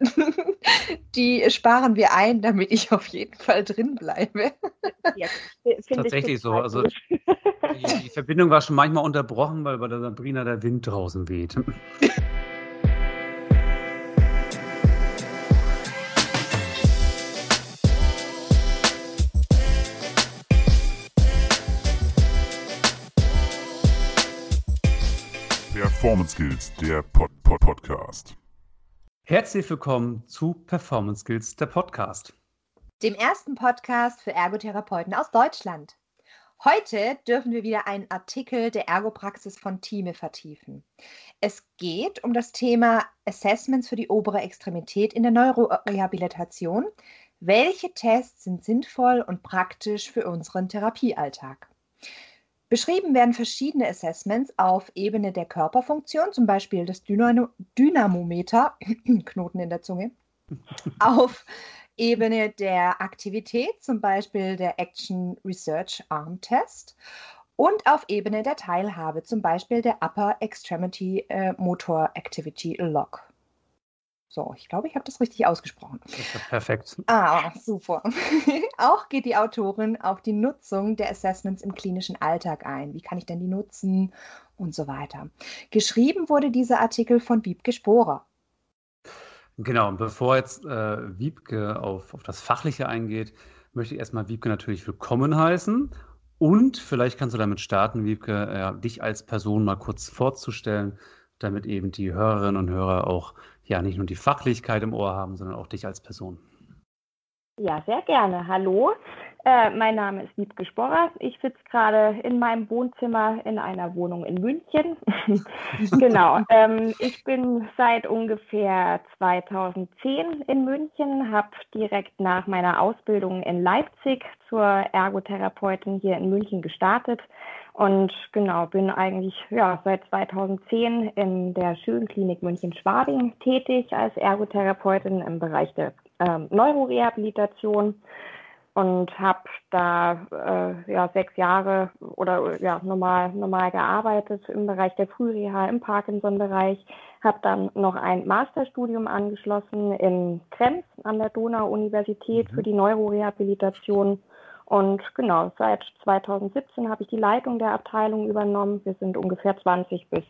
die sparen wir ein, damit ich auf jeden Fall drin bleibe. Ja, tatsächlich so. Also die, die, Verbindung war schon manchmal unterbrochen, weil bei der Sabrina der Wind draußen weht. Performance Skills, der Pod -Pod Podcast. Herzlich willkommen zu Performance Skills, der Podcast. Dem ersten Podcast für Ergotherapeuten aus Deutschland. Heute dürfen wir wieder einen Artikel der Ergopraxis von Thieme vertiefen. Es geht um das Thema Assessments für die obere Extremität in der Neurorehabilitation. Welche Tests sind sinnvoll und praktisch für unseren Therapiealltag? Beschrieben werden verschiedene Assessments auf Ebene der Körperfunktion, zum Beispiel das Dynamo Dynamometer, Knoten in der Zunge, auf Ebene der Aktivität, zum Beispiel der Action Research Arm Test und auf Ebene der Teilhabe, zum Beispiel der Upper Extremity äh, Motor Activity Log. So, ich glaube, ich habe das richtig ausgesprochen. Perfekt. Ah, super. Auch geht die Autorin auf die Nutzung der Assessments im klinischen Alltag ein. Wie kann ich denn die nutzen und so weiter. Geschrieben wurde dieser Artikel von Wiebke Sporer. Genau, und bevor jetzt äh, Wiebke auf, auf das Fachliche eingeht, möchte ich erstmal Wiebke natürlich willkommen heißen. Und vielleicht kannst du damit starten, Wiebke, äh, dich als Person mal kurz vorzustellen, damit eben die Hörerinnen und Hörer auch ja nicht nur die Fachlichkeit im Ohr haben, sondern auch dich als Person. Ja, sehr gerne. Hallo, äh, mein Name ist Wiebke Sporrer. Ich sitze gerade in meinem Wohnzimmer in einer Wohnung in München. genau. Ähm, ich bin seit ungefähr 2010 in München, habe direkt nach meiner Ausbildung in Leipzig zur Ergotherapeutin hier in München gestartet und genau, bin eigentlich ja, seit 2010 in der Schönklinik München-Schwabing tätig als Ergotherapeutin im Bereich der ähm, Neurorehabilitation und habe da äh, ja, sechs Jahre oder ja, normal, normal gearbeitet im Bereich der Frühreha, im Parkinson-Bereich. Habe dann noch ein Masterstudium angeschlossen in Krems an der Donau-Universität mhm. für die Neurorehabilitation und genau, seit 2017 habe ich die Leitung der Abteilung übernommen. Wir sind ungefähr 20 bis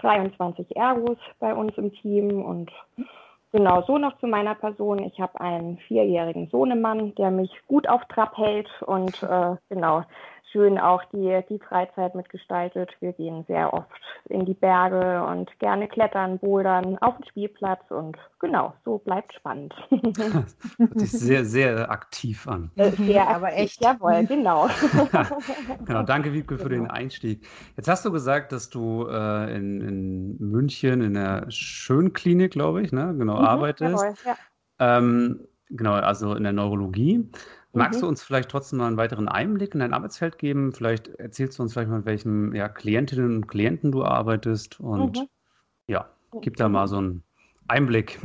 23 Ergos bei uns im Team. Und genau so noch zu meiner Person. Ich habe einen vierjährigen Sohnemann, der mich gut auf Trab hält und äh, genau schön auch die, die Freizeit mitgestaltet. Wir gehen sehr oft in die Berge und gerne klettern, bouldern, auf den Spielplatz und genau, so bleibt spannend. Hört sich sehr, sehr aktiv an. Äh, sehr, aber echt. Jawohl, genau. genau, danke Wiebke für den Einstieg. Jetzt hast du gesagt, dass du äh, in, in, München in der Schönklinik, glaube ich, ne? genau, mhm, arbeitest. Jawohl, ja. Ähm, genau, also in der Neurologie. Magst mhm. du uns vielleicht trotzdem mal einen weiteren Einblick in dein Arbeitsfeld geben? Vielleicht erzählst du uns vielleicht mal, mit welchen ja, Klientinnen und Klienten du arbeitest und mhm. ja, gib da mal so einen Einblick.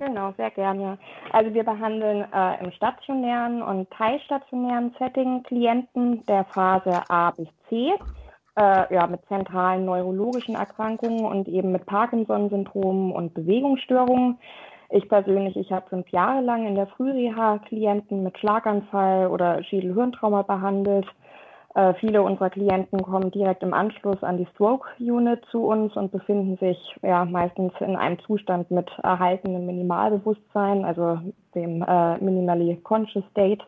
Genau, sehr gerne. Also wir behandeln äh, im stationären und teilstationären Setting Klienten der Phase A bis C, äh, ja, mit zentralen neurologischen Erkrankungen und eben mit Parkinson-Syndromen und Bewegungsstörungen. Ich persönlich, ich habe fünf Jahre lang in der Frühreha Klienten mit Schlaganfall oder Schädelhirntrauma behandelt. Äh, viele unserer Klienten kommen direkt im Anschluss an die Stroke Unit zu uns und befinden sich ja meistens in einem Zustand mit erhaltenem Minimalbewusstsein, also dem äh, Minimally Conscious State.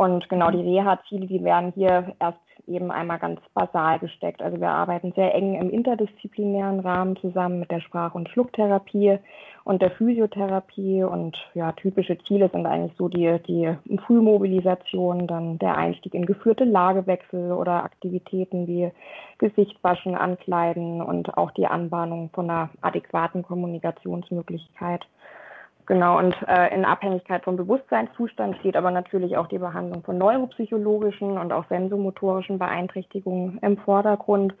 Und genau die Reha-Ziele, die werden hier erst eben einmal ganz basal gesteckt. Also wir arbeiten sehr eng im interdisziplinären Rahmen zusammen mit der Sprach- und Schlucktherapie und der Physiotherapie. Und ja, typische Ziele sind eigentlich so die, die Frühmobilisation, dann der Einstieg in geführte Lagewechsel oder Aktivitäten wie Gesichtwaschen, Ankleiden und auch die Anbahnung von einer adäquaten Kommunikationsmöglichkeit. Genau, und äh, in Abhängigkeit vom Bewusstseinszustand steht aber natürlich auch die Behandlung von neuropsychologischen und auch sensomotorischen Beeinträchtigungen im Vordergrund.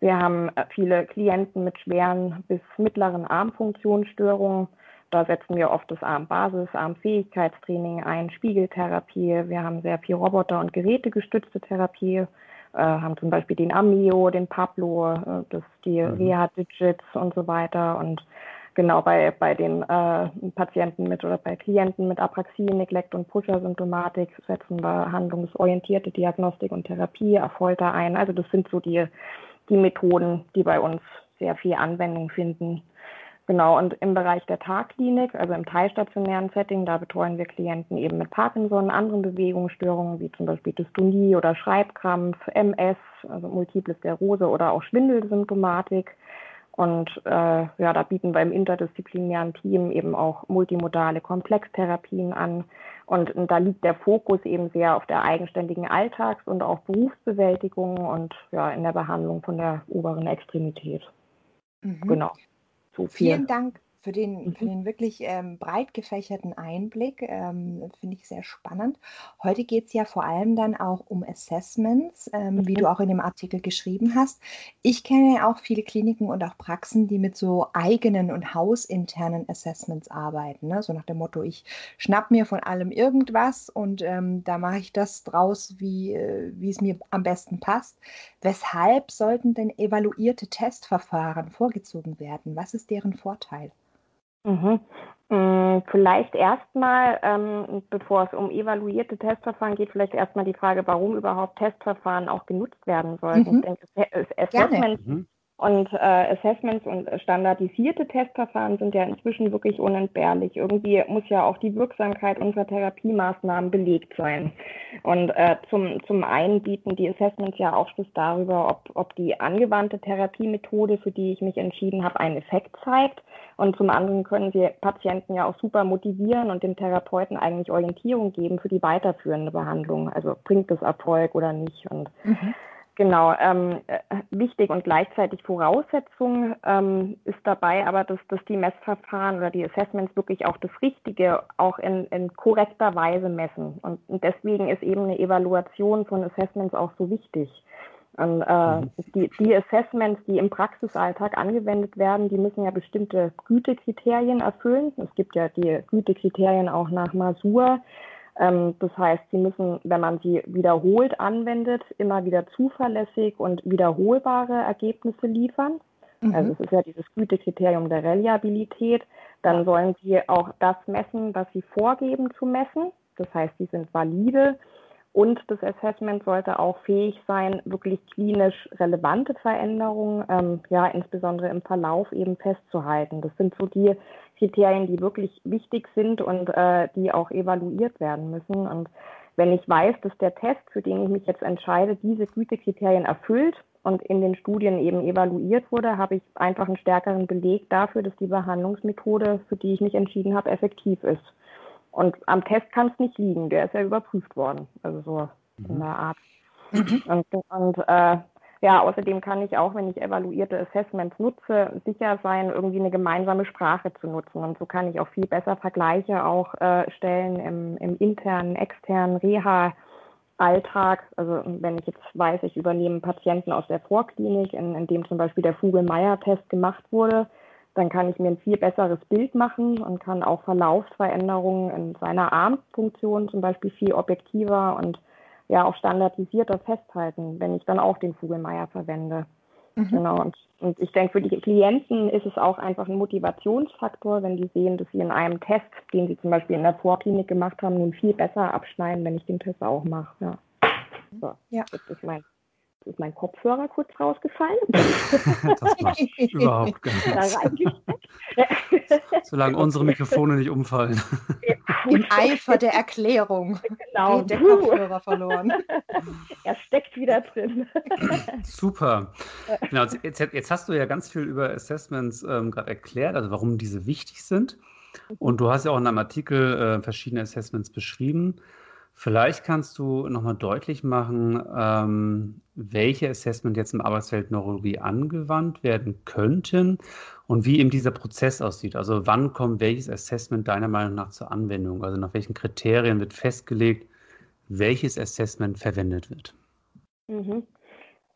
Wir haben äh, viele Klienten mit schweren bis mittleren Armfunktionsstörungen. Da setzen wir oft das Armbasis, Armfähigkeitstraining ein, Spiegeltherapie. Wir haben sehr viel Roboter- und Gerätegestützte Therapie. Äh, haben zum Beispiel den Amio, den Pablo, äh, das, die mhm. Reha Digits und so weiter. Und genau bei, bei den äh, Patienten mit oder bei Klienten mit Apraxie, Neglect und Pusher-Symptomatik setzen wir handlungsorientierte Diagnostik und Therapie, Erfolter ein. Also das sind so die, die Methoden, die bei uns sehr viel Anwendung finden. Genau, und im Bereich der Tagklinik, also im teilstationären Setting, da betreuen wir Klienten eben mit Parkinson, anderen Bewegungsstörungen wie zum Beispiel Dystonie oder Schreibkrampf, MS, also Multiple Sklerose oder auch Schwindelsymptomatik. Und äh, ja, da bieten wir im interdisziplinären Team eben auch multimodale Komplextherapien an. Und, und da liegt der Fokus eben sehr auf der eigenständigen Alltags- und auch Berufsbewältigung und ja, in der Behandlung von der oberen Extremität. Mhm. Genau. So Vielen Dank für den, mhm. für den wirklich ähm, breit gefächerten Einblick. Ähm, Finde ich sehr spannend. Heute geht es ja vor allem dann auch um Assessments, ähm, mhm. wie du auch in dem Artikel geschrieben hast. Ich kenne ja auch viele Kliniken und auch Praxen, die mit so eigenen und hausinternen Assessments arbeiten. Ne? So nach dem Motto, ich schnapp mir von allem irgendwas und ähm, da mache ich das draus, äh, wie es mir am besten passt. Weshalb sollten denn evaluierte Testverfahren vorgezogen werden? Was ist deren Vorteil? Mhm. Mm, vielleicht erstmal, ähm, bevor es um evaluierte Testverfahren geht, vielleicht erstmal die Frage, warum überhaupt Testverfahren auch genutzt werden sollten. Mhm. Ich denke, Assessment mhm. Und äh, Assessments und standardisierte Testverfahren sind ja inzwischen wirklich unentbehrlich. Irgendwie muss ja auch die Wirksamkeit unserer Therapiemaßnahmen belegt sein. Und äh, zum, zum einen bieten die Assessments ja Aufschluss darüber, ob, ob die angewandte Therapiemethode, für die ich mich entschieden habe, einen Effekt zeigt. Und zum anderen können sie Patienten ja auch super motivieren und dem Therapeuten eigentlich Orientierung geben für die weiterführende Behandlung. Also bringt es Erfolg oder nicht. Und mhm. Genau, ähm, äh, wichtig und gleichzeitig Voraussetzung ähm, ist dabei aber, dass, dass die Messverfahren oder die Assessments wirklich auch das Richtige auch in, in korrekter Weise messen. Und, und deswegen ist eben eine Evaluation von Assessments auch so wichtig. Und, äh, mhm. die, die Assessments, die im Praxisalltag angewendet werden, die müssen ja bestimmte Gütekriterien erfüllen. Es gibt ja die Gütekriterien auch nach Masur. Ähm, das heißt, Sie müssen, wenn man sie wiederholt anwendet, immer wieder zuverlässig und wiederholbare Ergebnisse liefern. Mhm. Also es ist ja dieses Gütekriterium der Reliabilität. Dann sollen Sie auch das messen, was Sie vorgeben zu messen. Das heißt, sie sind valide. Und das Assessment sollte auch fähig sein, wirklich klinisch relevante Veränderungen, ähm, ja, insbesondere im Verlauf eben festzuhalten. Das sind so die Kriterien, die wirklich wichtig sind und äh, die auch evaluiert werden müssen. Und wenn ich weiß, dass der Test, für den ich mich jetzt entscheide, diese Gütekriterien erfüllt und in den Studien eben evaluiert wurde, habe ich einfach einen stärkeren Beleg dafür, dass die Behandlungsmethode, für die ich mich entschieden habe, effektiv ist. Und am Test kann es nicht liegen, der ist ja überprüft worden, also so mhm. in der Art. Mhm. Und, und äh, ja, außerdem kann ich auch, wenn ich evaluierte Assessments nutze, sicher sein, irgendwie eine gemeinsame Sprache zu nutzen. Und so kann ich auch viel besser Vergleiche auch äh, stellen im, im internen, externen Reha-Alltag. Also wenn ich jetzt weiß, ich übernehme Patienten aus der Vorklinik, in, in dem zum Beispiel der Vogel-Meyer-Test gemacht wurde, dann kann ich mir ein viel besseres Bild machen und kann auch Verlaufsveränderungen in seiner Armfunktion zum Beispiel viel objektiver und ja auch standardisierter festhalten, wenn ich dann auch den Vogelmeier verwende. Mhm. Genau. Und, und ich denke, für die Klienten ist es auch einfach ein Motivationsfaktor, wenn die sehen, dass sie in einem Test, den sie zum Beispiel in der Vorklinik gemacht haben, nun viel besser abschneiden, wenn ich den Test auch mache. Ja. So, ja. das ist mein ist mein Kopfhörer kurz rausgefallen. das macht überhaupt gar nichts. Solange unsere Mikrofone nicht umfallen. Im Eifer der Erklärung genau. geht der Kopfhörer verloren. er steckt wieder drin. Super. Genau, jetzt, jetzt, hast du ja ganz viel über Assessments ähm, gerade erklärt, also warum diese wichtig sind. Und du hast ja auch in einem Artikel äh, verschiedene Assessments beschrieben. Vielleicht kannst du nochmal deutlich machen, ähm, welche Assessment jetzt im Arbeitsfeld Neurologie angewandt werden könnten und wie eben dieser Prozess aussieht. Also wann kommt welches Assessment deiner Meinung nach zur Anwendung? Also nach welchen Kriterien wird festgelegt, welches Assessment verwendet wird? Mhm.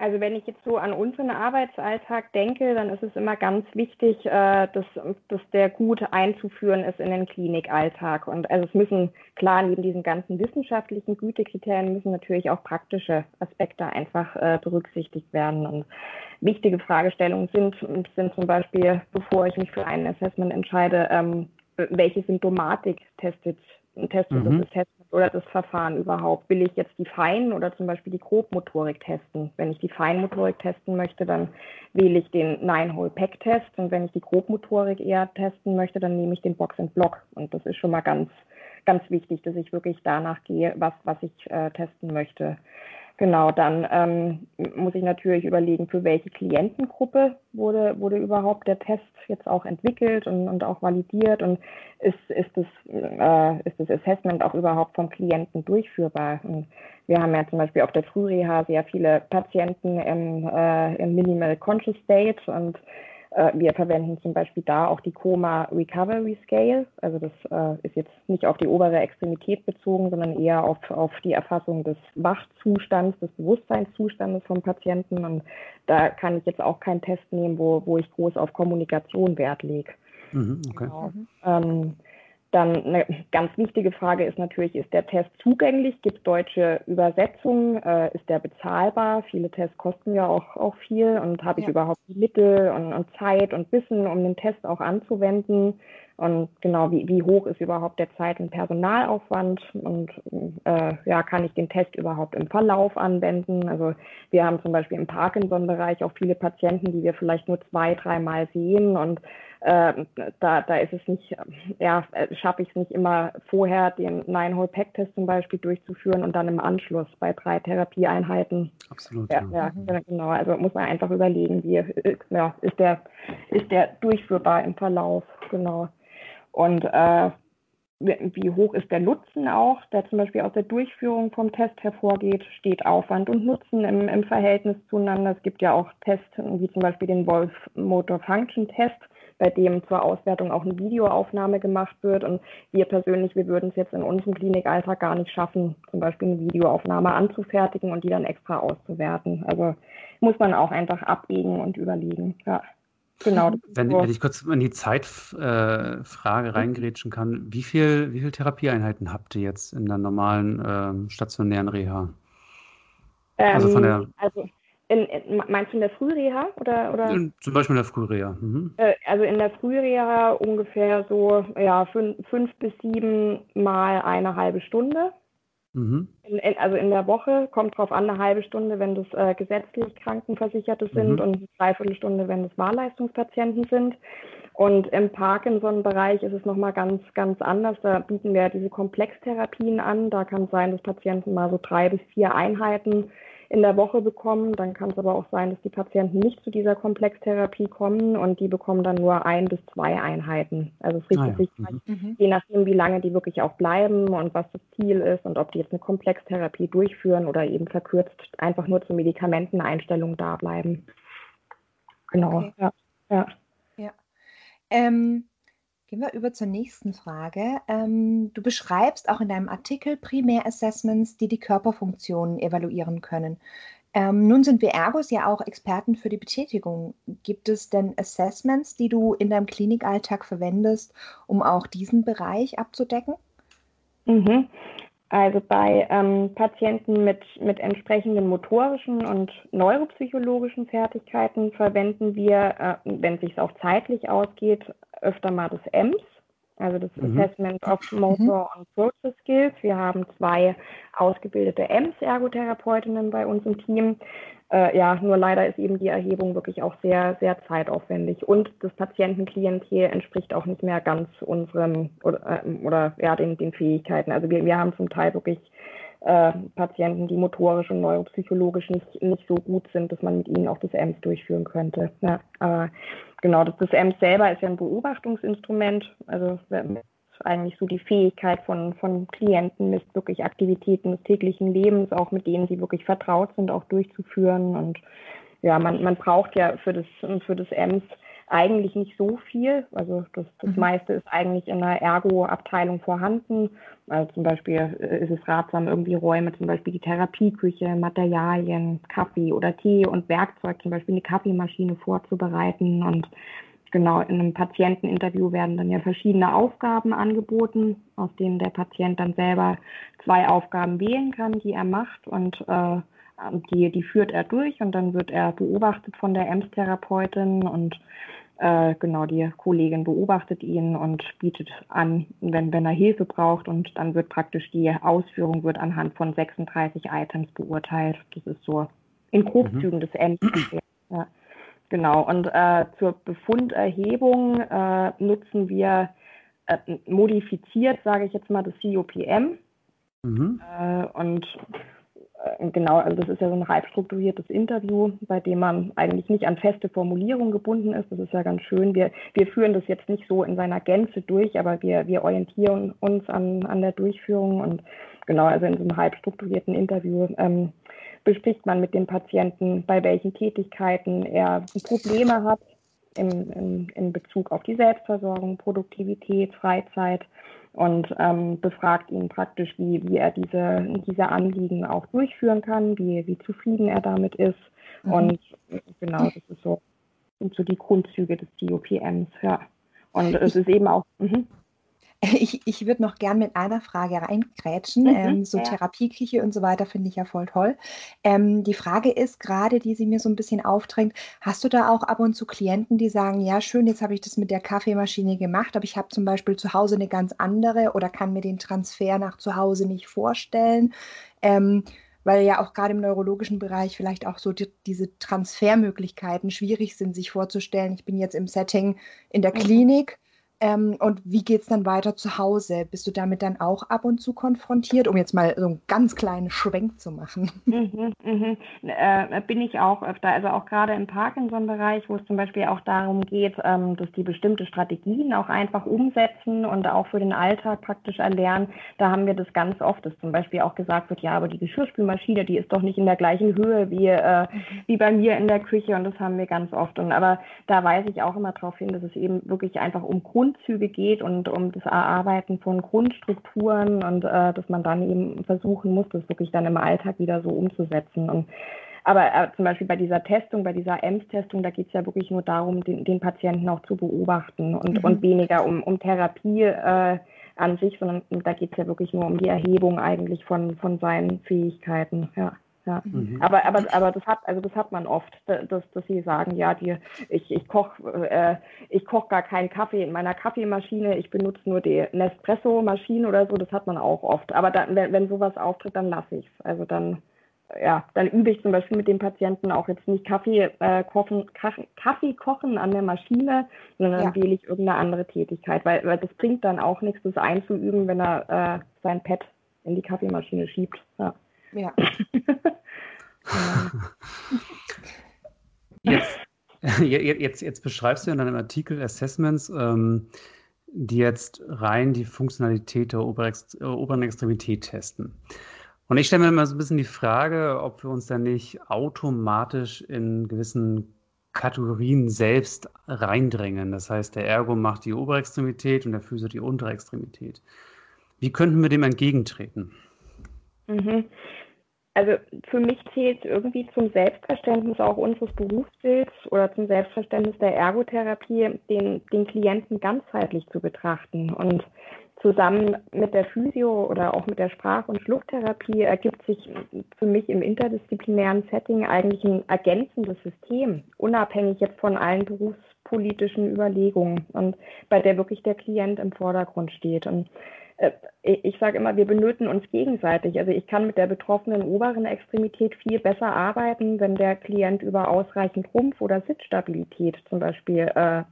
Also wenn ich jetzt so an unseren Arbeitsalltag denke, dann ist es immer ganz wichtig, äh, dass, dass der gut einzuführen ist in den Klinikalltag. Und also es müssen klar neben diesen ganzen wissenschaftlichen Gütekriterien müssen natürlich auch praktische Aspekte einfach äh, berücksichtigt werden. Und wichtige Fragestellungen sind, sind zum Beispiel, bevor ich mich für ein Assessment entscheide, ähm, welche Symptomatik testet testet mhm. das Test oder das Verfahren überhaupt? Will ich jetzt die Fein- oder zum Beispiel die Grobmotorik testen? Wenn ich die Feinmotorik testen möchte, dann wähle ich den Nine-Hole-Pack-Test und wenn ich die Grobmotorik eher testen möchte, dann nehme ich den Box-and-Block und das ist schon mal ganz, ganz wichtig, dass ich wirklich danach gehe, was, was ich äh, testen möchte. Genau, dann ähm, muss ich natürlich überlegen, für welche Klientengruppe wurde, wurde überhaupt der Test jetzt auch entwickelt und, und auch validiert und ist, ist, das, äh, ist das Assessment auch überhaupt vom Klienten durchführbar. Und wir haben ja zum Beispiel auf der Frühreha sehr viele Patienten im, äh, im Minimal Conscious State und wir verwenden zum Beispiel da auch die Coma Recovery Scale. Also das äh, ist jetzt nicht auf die obere Extremität bezogen, sondern eher auf, auf die Erfassung des Wachzustands, des Bewusstseinszustandes vom Patienten. Und da kann ich jetzt auch keinen Test nehmen, wo, wo ich groß auf Kommunikation Wert lege. Mhm, okay. Genau. Ähm, dann eine ganz wichtige Frage ist natürlich, ist der Test zugänglich? Gibt es deutsche Übersetzungen? Äh, ist der bezahlbar? Viele Tests kosten ja auch, auch viel und habe ich ja. überhaupt die Mittel und, und, Zeit und Wissen, um den Test auch anzuwenden? Und genau, wie, wie hoch ist überhaupt der Zeit- und Personalaufwand? Und äh, ja, kann ich den Test überhaupt im Verlauf anwenden? Also wir haben zum Beispiel im Parkinson-Bereich auch viele Patienten, die wir vielleicht nur zwei, dreimal sehen und äh, da, da ist es nicht, ja, schaffe ich es nicht immer vorher, den Nine-Hole-Pack-Test zum Beispiel durchzuführen und dann im Anschluss bei drei Therapieeinheiten. Absolut. Ja, ja. ja genau. Also muss man einfach überlegen, wie ja, ist, der, ist der durchführbar im Verlauf, genau. Und äh, wie hoch ist der Nutzen auch, der zum Beispiel aus der Durchführung vom Test hervorgeht, steht Aufwand und Nutzen im, im Verhältnis zueinander. Es gibt ja auch Tests, wie zum Beispiel den Wolf Motor Function Test, bei dem zur Auswertung auch eine Videoaufnahme gemacht wird. Und wir persönlich, wir würden es jetzt in unserem Klinikalltag gar nicht schaffen, zum Beispiel eine Videoaufnahme anzufertigen und die dann extra auszuwerten. Also muss man auch einfach abwägen und überlegen. Ja. Genau. Wenn, wenn, ich kurz in die Zeitfrage äh, reingrätschen kann, wie viel, wie viele Therapieeinheiten habt ihr jetzt in der normalen äh, stationären Reha? Ähm, also von der. Also in, in, meinst du in der Frühreha oder, oder? Zum Beispiel in der Frühreha. Mhm. Äh, also in der Frühreha ungefähr so ja, fünf, fünf bis sieben Mal eine halbe Stunde. Mhm. In, in, also in der Woche kommt drauf an, eine halbe Stunde, wenn das äh, gesetzlich Krankenversicherte sind mhm. und eine Dreiviertelstunde, wenn das Wahlleistungspatienten sind. Und im Parkinson-Bereich ist es nochmal ganz, ganz anders. Da bieten wir diese Komplextherapien an. Da kann es sein, dass Patienten mal so drei bis vier Einheiten in der Woche bekommen. Dann kann es aber auch sein, dass die Patienten nicht zu dieser Komplextherapie kommen und die bekommen dann nur ein bis zwei Einheiten. Also es richtet ah, ja. sich halt, mhm. je nachdem, wie lange die wirklich auch bleiben und was das Ziel ist und ob die jetzt eine Komplextherapie durchführen oder eben verkürzt einfach nur zur Medikamenteneinstellung da bleiben. Genau, okay. ja. ja. ja. Ähm, Gehen wir über zur nächsten Frage. Ähm, du beschreibst auch in deinem Artikel Primärassessments, die die Körperfunktionen evaluieren können. Ähm, nun sind wir Ergos ja auch Experten für die Betätigung. Gibt es denn Assessments, die du in deinem Klinikalltag verwendest, um auch diesen Bereich abzudecken? Mhm. Also bei ähm, Patienten mit, mit entsprechenden motorischen und neuropsychologischen Fertigkeiten verwenden wir, äh, wenn es sich auch zeitlich ausgeht, öfter mal das EMS, also das mhm. Assessment of Motor mhm. and Process Skills. Wir haben zwei ausgebildete EMS-Ergotherapeutinnen bei uns im Team. Äh, ja, nur leider ist eben die Erhebung wirklich auch sehr, sehr zeitaufwendig und das Patientenklientel entspricht auch nicht mehr ganz unserem oder, äh, oder ja, den, den Fähigkeiten. Also wir, wir haben zum Teil wirklich äh, Patienten, die motorisch und neuropsychologisch nicht, nicht so gut sind, dass man mit ihnen auch das EMS durchführen könnte. Ja, aber genau, das, das EMS selber ist ja ein Beobachtungsinstrument, also eigentlich so die Fähigkeit von, von Klienten, mit wirklich Aktivitäten des täglichen Lebens, auch mit denen sie wirklich vertraut sind, auch durchzuführen. Und ja, man, man braucht ja für das, für das EMS eigentlich nicht so viel. Also das, das mhm. meiste ist eigentlich in der Ergo-Abteilung vorhanden. Also zum Beispiel äh, ist es ratsam, irgendwie Räume, zum Beispiel die Therapieküche, Materialien, Kaffee oder Tee und Werkzeug, zum Beispiel eine Kaffeemaschine vorzubereiten. Und genau in einem Patienteninterview werden dann ja verschiedene Aufgaben angeboten, aus denen der Patient dann selber zwei Aufgaben wählen kann, die er macht. Und äh, die, die führt er durch und dann wird er beobachtet von der EMS-Therapeutin und äh, genau, die Kollegin beobachtet ihn und bietet an, wenn, wenn er Hilfe braucht und dann wird praktisch die Ausführung wird anhand von 36 Items beurteilt. Das ist so in Grobzügen mhm. des EMS. ja. Genau, und äh, zur Befunderhebung äh, nutzen wir äh, modifiziert, sage ich jetzt mal, das COPM. Mhm. Äh, und genau, also das ist ja so ein halb strukturiertes Interview, bei dem man eigentlich nicht an feste Formulierungen gebunden ist. Das ist ja ganz schön. Wir, wir führen das jetzt nicht so in seiner Gänze durch, aber wir, wir orientieren uns an, an der Durchführung und genau, also in so einem halb strukturierten Interview ähm, bespricht man mit dem Patienten, bei welchen Tätigkeiten er Probleme hat in, in, in Bezug auf die Selbstversorgung, Produktivität, Freizeit und ähm, befragt ihn praktisch, wie, wie er diese, diese Anliegen auch durchführen kann, wie, wie zufrieden er damit ist. Mhm. Und genau, das ist so, sind so die Grundzüge des DOPMs, ja. Und es ist eben auch. Mh. Ich, ich würde noch gern mit einer Frage reingrätschen. Mhm, ähm, so ja. Therapieküche und so weiter finde ich ja voll toll. Ähm, die Frage ist gerade, die sie mir so ein bisschen aufdrängt, hast du da auch ab und zu Klienten, die sagen, ja schön, jetzt habe ich das mit der Kaffeemaschine gemacht, aber ich habe zum Beispiel zu Hause eine ganz andere oder kann mir den Transfer nach zu Hause nicht vorstellen? Ähm, weil ja auch gerade im neurologischen Bereich vielleicht auch so die, diese Transfermöglichkeiten schwierig sind, sich vorzustellen. Ich bin jetzt im Setting in der mhm. Klinik ähm, und wie geht es dann weiter zu Hause? Bist du damit dann auch ab und zu konfrontiert, um jetzt mal so einen ganz kleinen Schwenk zu machen? Mhm, mhm. Äh, bin ich auch öfter. Also auch gerade im Parkinson-Bereich, wo es zum Beispiel auch darum geht, ähm, dass die bestimmte Strategien auch einfach umsetzen und auch für den Alltag praktisch erlernen. Da haben wir das ganz oft, dass zum Beispiel auch gesagt wird, ja, aber die Geschirrspülmaschine, die ist doch nicht in der gleichen Höhe wie, äh, mhm. wie bei mir in der Küche und das haben wir ganz oft. Und aber da weise ich auch immer darauf hin, dass es eben wirklich einfach um Grund Grundzüge geht und um das Erarbeiten von Grundstrukturen und äh, dass man dann eben versuchen muss, das wirklich dann im Alltag wieder so umzusetzen. Und aber äh, zum Beispiel bei dieser Testung, bei dieser EMS-Testung, da geht es ja wirklich nur darum, den, den, Patienten auch zu beobachten und, mhm. und weniger um, um Therapie äh, an sich, sondern da geht es ja wirklich nur um die Erhebung eigentlich von, von seinen Fähigkeiten. Ja. Ja. Mhm. Aber, aber, aber das hat, also das hat man oft, dass, dass sie sagen, ja, die, ich, ich koche äh, ich koch gar keinen Kaffee in meiner Kaffeemaschine, ich benutze nur die Nespresso-Maschine oder so, das hat man auch oft. Aber dann, wenn, wenn sowas auftritt, dann lasse ich es. Also dann, ja, dann übe ich zum Beispiel mit dem Patienten auch jetzt nicht Kaffee, äh, kochen, Kaffee kochen an der Maschine, sondern dann ja. wähle ich irgendeine andere Tätigkeit, weil, weil das bringt dann auch nichts, das einzuüben, wenn er äh, sein Pad in die Kaffeemaschine schiebt. Ja. Ja. jetzt, jetzt, jetzt beschreibst du in deinem Artikel Assessments, ähm, die jetzt rein die Funktionalität der oberen Extremität testen. Und ich stelle mir immer so ein bisschen die Frage, ob wir uns da nicht automatisch in gewissen Kategorien selbst reindrängen. Das heißt, der Ergo macht die Oberextremität und der Physio die untere Extremität. Wie könnten wir dem entgegentreten? Mhm. Also für mich zählt irgendwie zum Selbstverständnis auch unseres Berufsbilds oder zum Selbstverständnis der Ergotherapie, den, den Klienten ganzheitlich zu betrachten. Und zusammen mit der Physio oder auch mit der Sprach- und Schluchttherapie ergibt sich für mich im interdisziplinären Setting eigentlich ein ergänzendes System, unabhängig jetzt von allen berufspolitischen Überlegungen und bei der wirklich der Klient im Vordergrund steht. Und äh, ich sage immer, wir benötigen uns gegenseitig. Also ich kann mit der betroffenen oberen Extremität viel besser arbeiten, wenn der Klient über ausreichend Rumpf- oder Sitzstabilität zum Beispiel äh,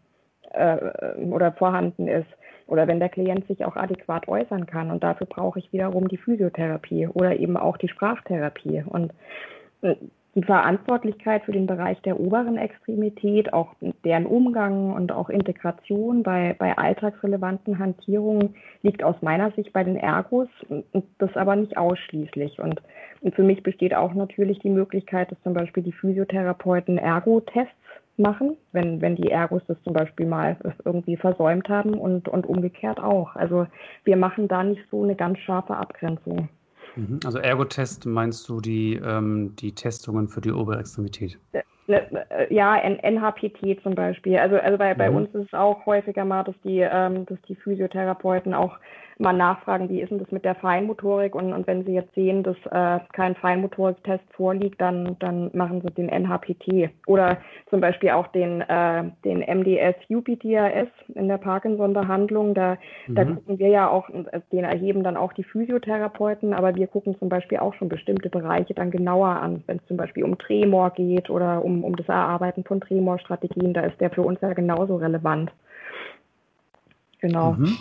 äh, oder vorhanden ist. Oder wenn der Klient sich auch adäquat äußern kann. Und dafür brauche ich wiederum die Physiotherapie oder eben auch die Sprachtherapie. Und äh, die Verantwortlichkeit für den Bereich der oberen Extremität, auch deren Umgang und auch Integration bei, bei alltagsrelevanten Hantierungen liegt aus meiner Sicht bei den Ergos, das aber nicht ausschließlich. Und, und für mich besteht auch natürlich die Möglichkeit, dass zum Beispiel die Physiotherapeuten Ergo-Tests machen, wenn, wenn die Ergos das zum Beispiel mal irgendwie versäumt haben und, und umgekehrt auch. Also wir machen da nicht so eine ganz scharfe Abgrenzung. Mhm. Also Ergotest meinst du die, ähm, die Testungen für die Oberextremität? Äh, ne, äh, ja, NHPT zum Beispiel. Also, also bei, bei mhm. uns ist es auch häufiger mal, dass die, ähm, dass die Physiotherapeuten auch mal nachfragen, wie ist denn das mit der Feinmotorik und, und wenn Sie jetzt sehen, dass äh, kein Feinmotoriktest vorliegt, dann, dann machen Sie den NHPT oder zum Beispiel auch den, äh, den MDS-UPDRS in der Parkinson-Behandlung. Da, mhm. da gucken wir ja auch, äh, den erheben dann auch die Physiotherapeuten, aber wir gucken zum Beispiel auch schon bestimmte Bereiche dann genauer an, wenn es zum Beispiel um Tremor geht oder um, um das Erarbeiten von Tremor-Strategien, da ist der für uns ja genauso relevant. Genau. Mhm.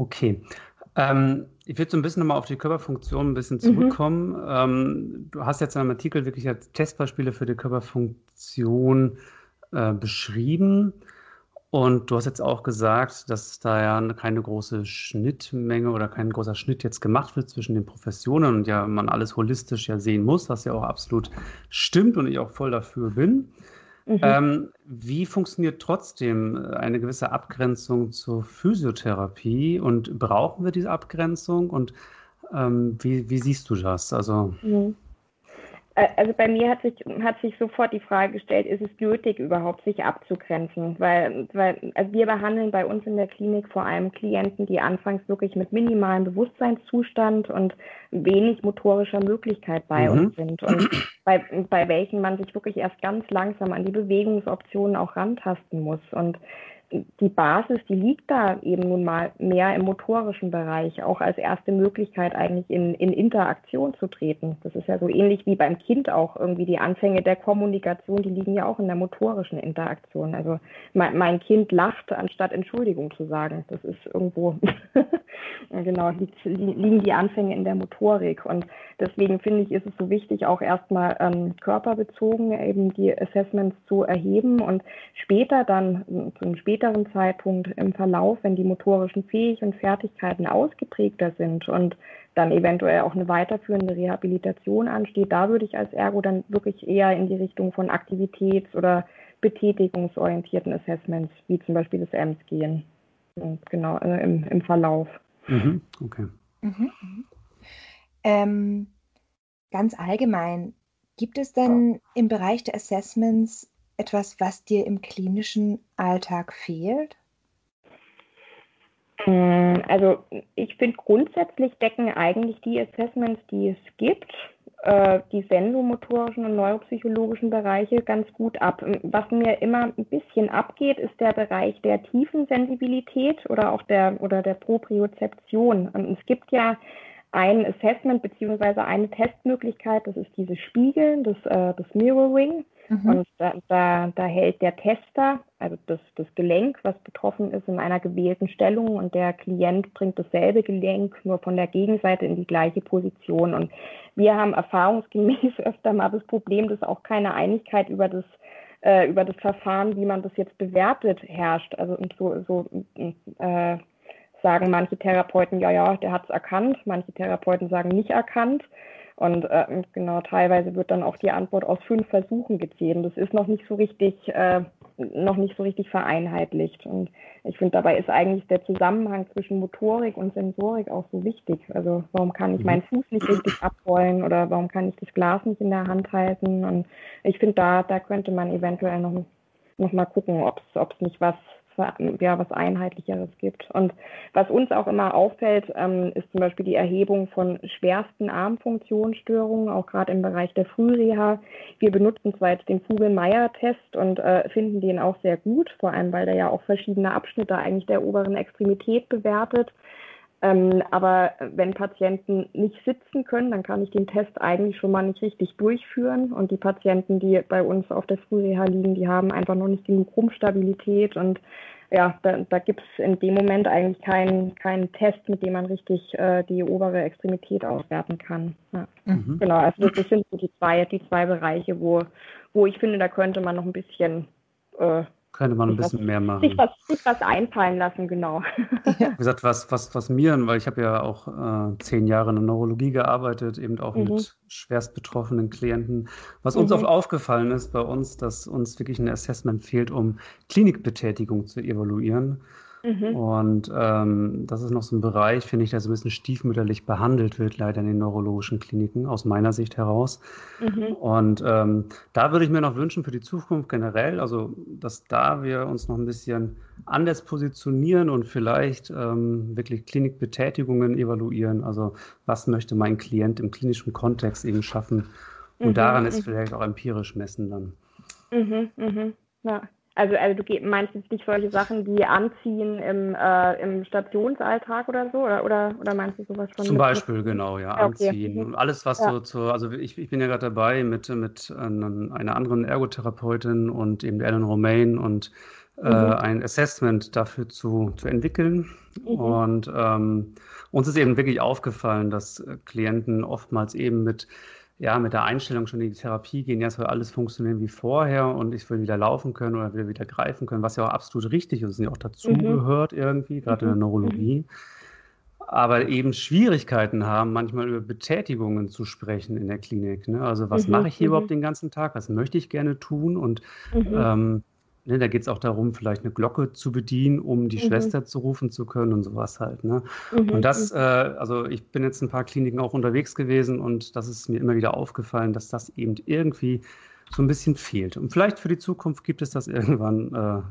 Okay. Ähm, ich will so ein bisschen nochmal auf die Körperfunktion ein bisschen mhm. zurückkommen. Mhm. Ähm, du hast jetzt in einem Artikel wirklich als Testbeispiele für die Körperfunktion äh, beschrieben. Und du hast jetzt auch gesagt, dass da ja keine große Schnittmenge oder kein großer Schnitt jetzt gemacht wird zwischen den Professionen und ja man alles holistisch ja sehen muss, was ja auch absolut stimmt und ich auch voll dafür bin. Mhm. Ähm, wie funktioniert trotzdem äh, eine gewisse Abgrenzung zur Physiotherapie und brauchen wir diese Abgrenzung und ähm, wie, wie, siehst du das? Also, mhm. Also bei mir hat sich, hat sich sofort die Frage gestellt, ist es nötig überhaupt, sich abzugrenzen? Weil, weil also wir behandeln bei uns in der Klinik vor allem Klienten, die anfangs wirklich mit minimalem Bewusstseinszustand und wenig motorischer Möglichkeit bei mhm. uns sind und bei, bei welchen man sich wirklich erst ganz langsam an die Bewegungsoptionen auch rantasten muss. Und die Basis, die liegt da eben nun mal mehr im motorischen Bereich, auch als erste Möglichkeit eigentlich in, in Interaktion zu treten. Das ist ja so ähnlich wie beim Kind auch irgendwie die Anfänge der Kommunikation, die liegen ja auch in der motorischen Interaktion. Also mein, mein Kind lacht, anstatt Entschuldigung zu sagen. Das ist irgendwo, genau, liegt, liegen die Anfänge in der Motorik. Und deswegen finde ich, ist es so wichtig, auch erstmal ähm, körperbezogen eben die Assessments zu erheben und später dann, zu einem späteren Zeitpunkt im Verlauf, wenn die motorischen Fähig und Fertigkeiten ausgeprägter sind und dann eventuell auch eine weiterführende Rehabilitation ansteht, da würde ich als Ergo dann wirklich eher in die Richtung von aktivitäts- oder betätigungsorientierten Assessments, wie zum Beispiel das EMS gehen. Genau, äh, im, im Verlauf. Mhm, okay. Mhm. Ähm, ganz allgemein, gibt es denn im Bereich der Assessments etwas, was dir im klinischen Alltag fehlt? Mm, also ich finde grundsätzlich decken eigentlich die Assessments, die es gibt, äh, die sensomotorischen und neuropsychologischen Bereiche ganz gut ab. Was mir immer ein bisschen abgeht, ist der Bereich der tiefen Sensibilität oder auch der oder der Propriozeption. Es gibt ja ein Assessment beziehungsweise eine Testmöglichkeit, das ist dieses Spiegeln, das, äh, das Mirroring. Mhm. Und da, da, da, hält der Tester, also das, das Gelenk, was betroffen ist, in einer gewählten Stellung und der Klient bringt dasselbe Gelenk nur von der Gegenseite in die gleiche Position. Und wir haben erfahrungsgemäß öfter mal das Problem, dass auch keine Einigkeit über das äh, über das Verfahren, wie man das jetzt bewertet, herrscht. Also so, so äh, sagen manche Therapeuten, ja, ja, der hat es erkannt, manche Therapeuten sagen nicht erkannt. Und äh, genau, teilweise wird dann auch die Antwort aus fünf Versuchen gezählt. Das ist noch nicht so richtig, äh, noch nicht so richtig vereinheitlicht. Und ich finde, dabei ist eigentlich der Zusammenhang zwischen Motorik und Sensorik auch so wichtig. Also warum kann ich meinen Fuß nicht richtig abrollen oder warum kann ich das Glas nicht in der Hand halten? Und ich finde, da, da könnte man eventuell noch, noch mal gucken, ob es nicht was ja, was Einheitlicheres gibt. Und was uns auch immer auffällt, ähm, ist zum Beispiel die Erhebung von schwersten Armfunktionsstörungen, auch gerade im Bereich der Frühreha. Wir benutzen zwar jetzt den Fugel-Meyer-Test und äh, finden den auch sehr gut, vor allem weil der ja auch verschiedene Abschnitte eigentlich der oberen Extremität bewertet. Ähm, aber wenn Patienten nicht sitzen können, dann kann ich den Test eigentlich schon mal nicht richtig durchführen. Und die Patienten, die bei uns auf der Frühreha liegen, die haben einfach noch nicht genug Rumpfstabilität. Und ja, da, da gibt es in dem Moment eigentlich keinen keinen Test, mit dem man richtig äh, die obere Extremität auswerten kann. Ja. Mhm. Genau, also das sind so die zwei, die zwei Bereiche, wo, wo ich finde, da könnte man noch ein bisschen äh, Könnte man ein bisschen was, mehr machen. Sich was, sich was einfallen lassen, genau. Ja. Wie gesagt, was, was, was mir, weil ich habe ja auch äh, zehn Jahre in der Neurologie gearbeitet, eben auch mhm. mit schwerst betroffenen Klienten. Was uns mhm. oft aufgefallen ist bei uns, dass uns wirklich ein Assessment fehlt, um Klinikbetätigung zu evaluieren. Mhm. Und ähm, das ist noch so ein Bereich, finde ich, der so ein bisschen stiefmütterlich behandelt wird, leider in den neurologischen Kliniken, aus meiner Sicht heraus. Mhm. Und ähm, da würde ich mir noch wünschen für die Zukunft generell, also dass da wir uns noch ein bisschen anders positionieren und vielleicht ähm, wirklich Klinikbetätigungen evaluieren. Also was möchte mein Klient im klinischen Kontext eben schaffen? Und mhm. daran ist mhm. vielleicht auch empirisch messen dann. Mhm, mhm. Ja. Also, also du meinst jetzt nicht solche Sachen wie Anziehen im, äh, im Stationsalltag oder so? Oder, oder, oder meinst du sowas von? Zum Beispiel, mit? genau, ja, Anziehen. Okay. Mhm. Alles, was ja. so zu, also ich, ich bin ja gerade dabei mit, mit einer anderen Ergotherapeutin und eben der Ellen Romain und äh, mhm. ein Assessment dafür zu, zu entwickeln. Mhm. Und ähm, uns ist eben wirklich aufgefallen, dass Klienten oftmals eben mit ja, mit der Einstellung schon in die Therapie gehen, ja, es soll alles funktionieren wie vorher und ich will wieder laufen können oder wieder, wieder greifen können, was ja auch absolut richtig ist und ja auch dazugehört mhm. irgendwie, gerade mhm. in der mhm. Neurologie. Aber eben Schwierigkeiten haben, manchmal über Betätigungen zu sprechen in der Klinik. Ne? Also was mhm. mache ich hier überhaupt mhm. den ganzen Tag? Was möchte ich gerne tun? Und mhm. ähm, Ne, da geht es auch darum, vielleicht eine Glocke zu bedienen, um die mhm. Schwester zu rufen zu können und sowas halt. Ne? Mhm. Und das, mhm. äh, also ich bin jetzt ein paar Kliniken auch unterwegs gewesen und das ist mir immer wieder aufgefallen, dass das eben irgendwie so ein bisschen fehlt. Und vielleicht für die Zukunft gibt es das irgendwann. Äh,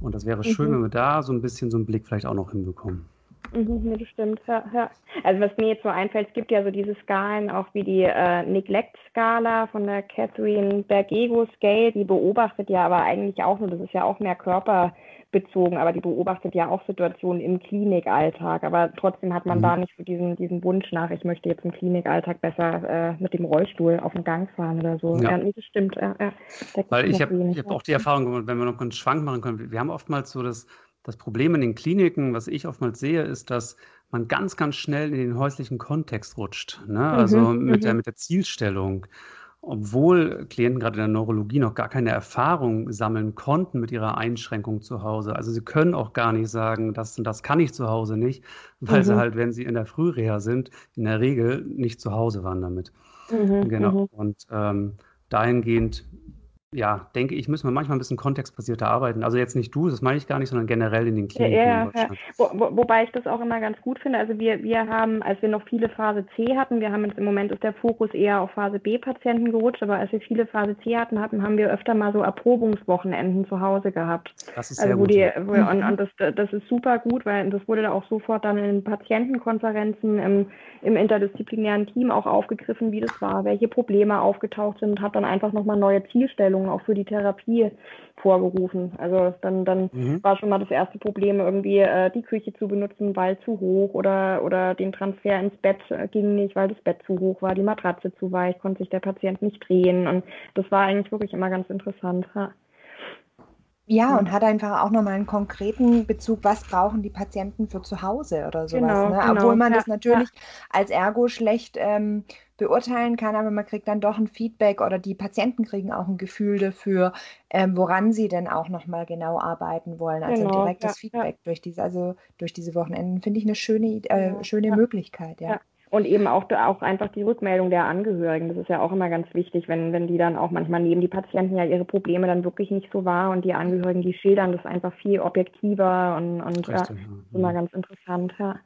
und das wäre schön, mhm. wenn wir da so ein bisschen so einen Blick vielleicht auch noch hinbekommen. Mhm, das stimmt, ja, ja. Also was mir jetzt so einfällt, es gibt ja so diese Skalen, auch wie die äh, Neglect-Skala von der Catherine Bergego-Scale, die beobachtet ja aber eigentlich auch nur, das ist ja auch mehr körperbezogen, aber die beobachtet ja auch Situationen im Klinikalltag. Aber trotzdem hat man mhm. da nicht so diesen, diesen Wunsch nach, ich möchte jetzt im Klinikalltag besser äh, mit dem Rollstuhl auf den Gang fahren oder so. Ja, ja nee, das stimmt. Weil ich habe hab auch die Erfahrung gemacht, wenn wir noch einen Schwank machen können, wir haben oftmals so das das Problem in den Kliniken, was ich oftmals sehe, ist, dass man ganz, ganz schnell in den häuslichen Kontext rutscht. Ne? Also mhm, mit, der, mhm. mit der Zielstellung. Obwohl Klienten gerade in der Neurologie noch gar keine Erfahrung sammeln konnten mit ihrer Einschränkung zu Hause. Also sie können auch gar nicht sagen, das und das kann ich zu Hause nicht, weil mhm. sie halt, wenn sie in der Frühreha sind, in der Regel nicht zu Hause waren damit. Mhm, genau. Mhm. Und ähm, dahingehend ja, denke ich, müssen wir manchmal ein bisschen kontextbasierter arbeiten. Also jetzt nicht du, das meine ich gar nicht, sondern generell in den Kliniken. Ja, ja, ja. Wo, wo, wobei ich das auch immer ganz gut finde. Also wir, wir haben, als wir noch viele Phase C hatten, wir haben jetzt im Moment ist der Fokus eher auf Phase B-Patienten gerutscht, aber als wir viele Phase C hatten, hatten, haben wir öfter mal so Erprobungswochenenden zu Hause gehabt. Das ist also sehr wo gut. Die, und, und das, das ist super gut, weil das wurde da auch sofort dann in Patientenkonferenzen im, im interdisziplinären Team auch aufgegriffen, wie das war, welche Probleme aufgetaucht sind, und hat dann einfach nochmal neue Zielstellungen Anforderungen auch für die Therapie vorgerufen. Also dann, dann mhm. war schon mal das erste Problem, irgendwie äh, die Küche zu benutzen, weil zu hoch oder, oder den Transfer ins Bett äh, ging nicht, weil das Bett zu hoch war, die Matratze zu weich, konnte sich der Patient nicht drehen. Und das war eigentlich wirklich immer ganz interessant. Ja. Ja, und hat einfach auch nochmal einen konkreten Bezug, was brauchen die Patienten für zu Hause oder sowas. Genau, ne? genau. Obwohl man ja, das natürlich ja. als Ergo schlecht ähm, beurteilen kann, aber man kriegt dann doch ein Feedback oder die Patienten kriegen auch ein Gefühl dafür, ähm, woran sie denn auch nochmal genau arbeiten wollen. Also genau, direktes ja, Feedback durch diese, also durch diese Wochenenden finde ich eine schöne, äh, schöne Möglichkeit, ja. Und eben auch, auch einfach die Rückmeldung der Angehörigen. Das ist ja auch immer ganz wichtig, wenn, wenn die dann auch manchmal nehmen die Patienten ja ihre Probleme dann wirklich nicht so wahr und die Angehörigen, die schildern das einfach viel objektiver und, und ja, ist immer ganz interessant. Ja.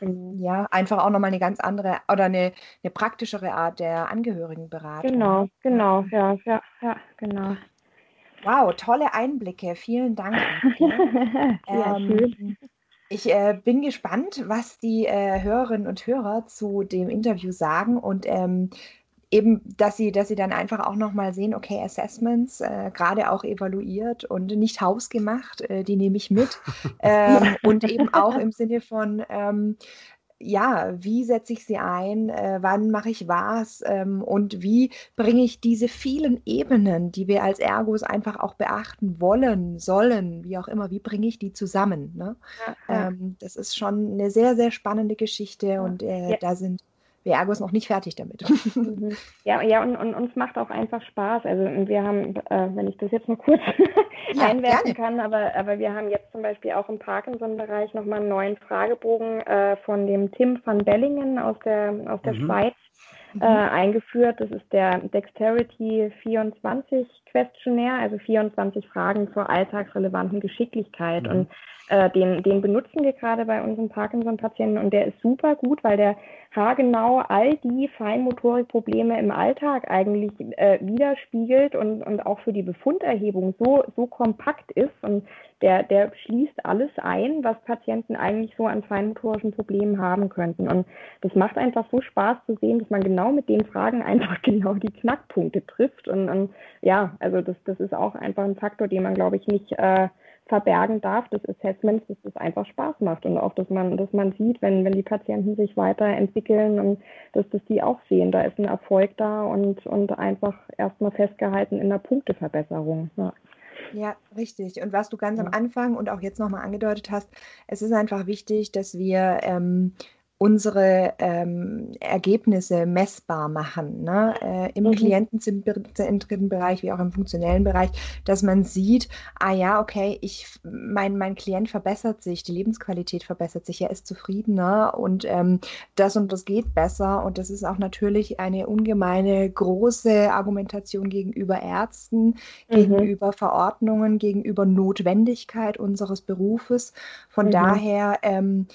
Genau. ja, einfach auch nochmal eine ganz andere oder eine, eine praktischere Art der Angehörigenberatung. Genau, genau, ja, ja, ja, genau. Wow, tolle Einblicke. Vielen Dank. ja, ähm, schön. Ich äh, bin gespannt, was die äh, Hörerinnen und Hörer zu dem Interview sagen und ähm, eben, dass sie, dass sie dann einfach auch nochmal sehen, okay, Assessments, äh, gerade auch evaluiert und nicht hausgemacht, äh, die nehme ich mit. ähm, und eben auch im Sinne von, ähm, ja, wie setze ich sie ein, äh, wann mache ich was ähm, und wie bringe ich diese vielen Ebenen, die wir als Ergos einfach auch beachten wollen, sollen, wie auch immer, wie bringe ich die zusammen? Ne? Ja, ja. Ähm, das ist schon eine sehr, sehr spannende Geschichte ja. und äh, da sind wir Ergos noch nicht fertig damit. Mhm. Ja, ja und, und uns macht auch einfach Spaß. Also wir haben, äh, wenn ich das jetzt noch kurz ja, einwerfen kann, aber, aber wir haben jetzt zum Beispiel auch im Parkinson-Bereich nochmal einen neuen Fragebogen äh, von dem Tim van Bellingen aus der, aus der mhm. Schweiz äh, eingeführt. Das ist der Dexterity 24 Questionnaire, also 24 Fragen zur alltagsrelevanten Geschicklichkeit. Mhm. Und äh, den, den benutzen wir gerade bei unseren Parkinson-Patienten und der ist super gut, weil der haargenau all die Feinmotorikprobleme im Alltag eigentlich äh, widerspiegelt und, und auch für die Befunderhebung so, so kompakt ist und der, der schließt alles ein, was Patienten eigentlich so an feinmotorischen Problemen haben könnten. Und das macht einfach so Spaß zu sehen, dass man genau mit den Fragen einfach genau die Knackpunkte trifft. Und, und ja, also das, das ist auch einfach ein Faktor, den man, glaube ich, nicht äh, verbergen darf des Assessments, dass das einfach Spaß macht und auch, dass man, dass man sieht, wenn, wenn die Patienten sich weiterentwickeln und dass das die auch sehen, da ist ein Erfolg da und, und einfach erstmal festgehalten in der Punkteverbesserung. Ja. Ja, richtig. Und was du ganz am Anfang und auch jetzt nochmal angedeutet hast, es ist einfach wichtig, dass wir ähm, unsere ähm, Ergebnisse messbar machen, ne? äh, im mhm. klientenzentrierten Bereich wie auch im funktionellen Bereich, dass man sieht, ah ja, okay, ich, mein, mein Klient verbessert sich, die Lebensqualität verbessert sich, er ist zufriedener und ähm, das und das geht besser und das ist auch natürlich eine ungemeine große Argumentation gegenüber Ärzten, mhm. gegenüber Verordnungen, gegenüber Notwendigkeit unseres Berufes. Von mhm. daher ähm,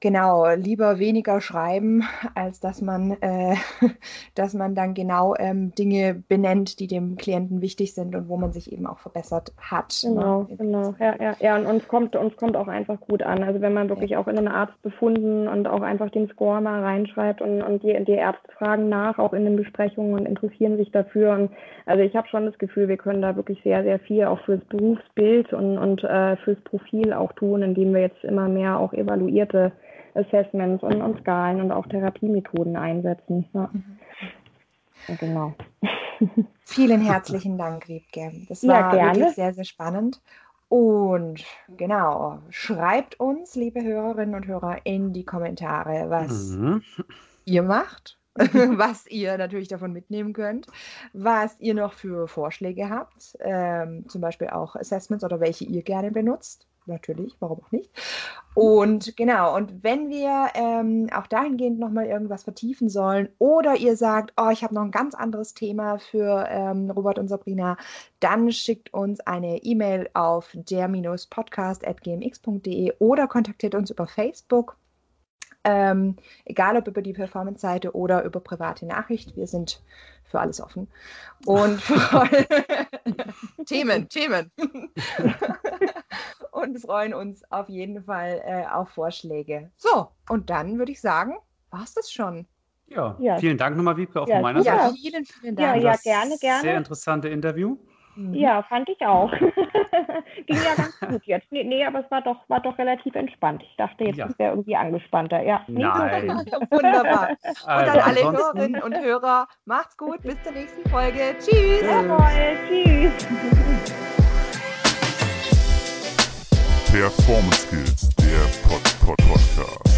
Genau, lieber weniger schreiben, als dass man, äh, dass man dann genau ähm, Dinge benennt, die dem Klienten wichtig sind und wo man sich eben auch verbessert hat. Ne? Genau, ne? genau. Ja, ja, ja. Und uns kommt, uns kommt auch einfach gut an. Also wenn man wirklich ja. auch in den Arzt befunden und auch einfach den Score mal reinschreibt und, und die, die Ärzte fragen nach, auch in den Besprechungen und interessieren sich dafür. Und also ich habe schon das Gefühl, wir können da wirklich sehr, sehr viel auch fürs Berufsbild und, und äh, fürs Profil auch tun, indem wir jetzt immer mehr auch evaluierte Assessments und, und Skalen und auch Therapiemethoden einsetzen. Ja. ja genau. Vielen herzlichen Dank, Wiebke. Das war ja, wirklich sehr, sehr spannend. Und genau, schreibt uns, liebe Hörerinnen und Hörer, in die Kommentare, was mhm. ihr macht, was ihr natürlich davon mitnehmen könnt, was ihr noch für Vorschläge habt, ähm, zum Beispiel auch Assessments oder welche ihr gerne benutzt natürlich, warum auch nicht. Und genau, und wenn wir ähm, auch dahingehend nochmal irgendwas vertiefen sollen oder ihr sagt, oh, ich habe noch ein ganz anderes Thema für ähm, Robert und Sabrina, dann schickt uns eine E-Mail auf der-podcast.gmx.de oder kontaktiert uns über Facebook. Ähm, egal ob über die Performance-Seite oder über private Nachricht, wir sind für alles offen. Und Themen, Themen. und freuen uns auf jeden Fall äh, auf Vorschläge. So, und dann würde ich sagen, war es das schon. Ja, ja, vielen Dank nochmal, Wiebke, auch ja, von meiner Seite. Ja, vielen, vielen Dank. Ja, ja, gerne, gerne. Sehr interessante Interview. Mhm. Ja, fand ich auch. Ging ja ganz gut jetzt. Nee, nee, aber es war doch, war doch relativ entspannt. Ich dachte, jetzt ja. wäre irgendwie angespannter. Ja, Nein. Wunderbar. Und also, an alle Hörerinnen und Hörer, macht's gut. Bis zur nächsten Folge. Tschüss. Jawohl, tschüss. Performance Skills, der Pod -Pod Podcast.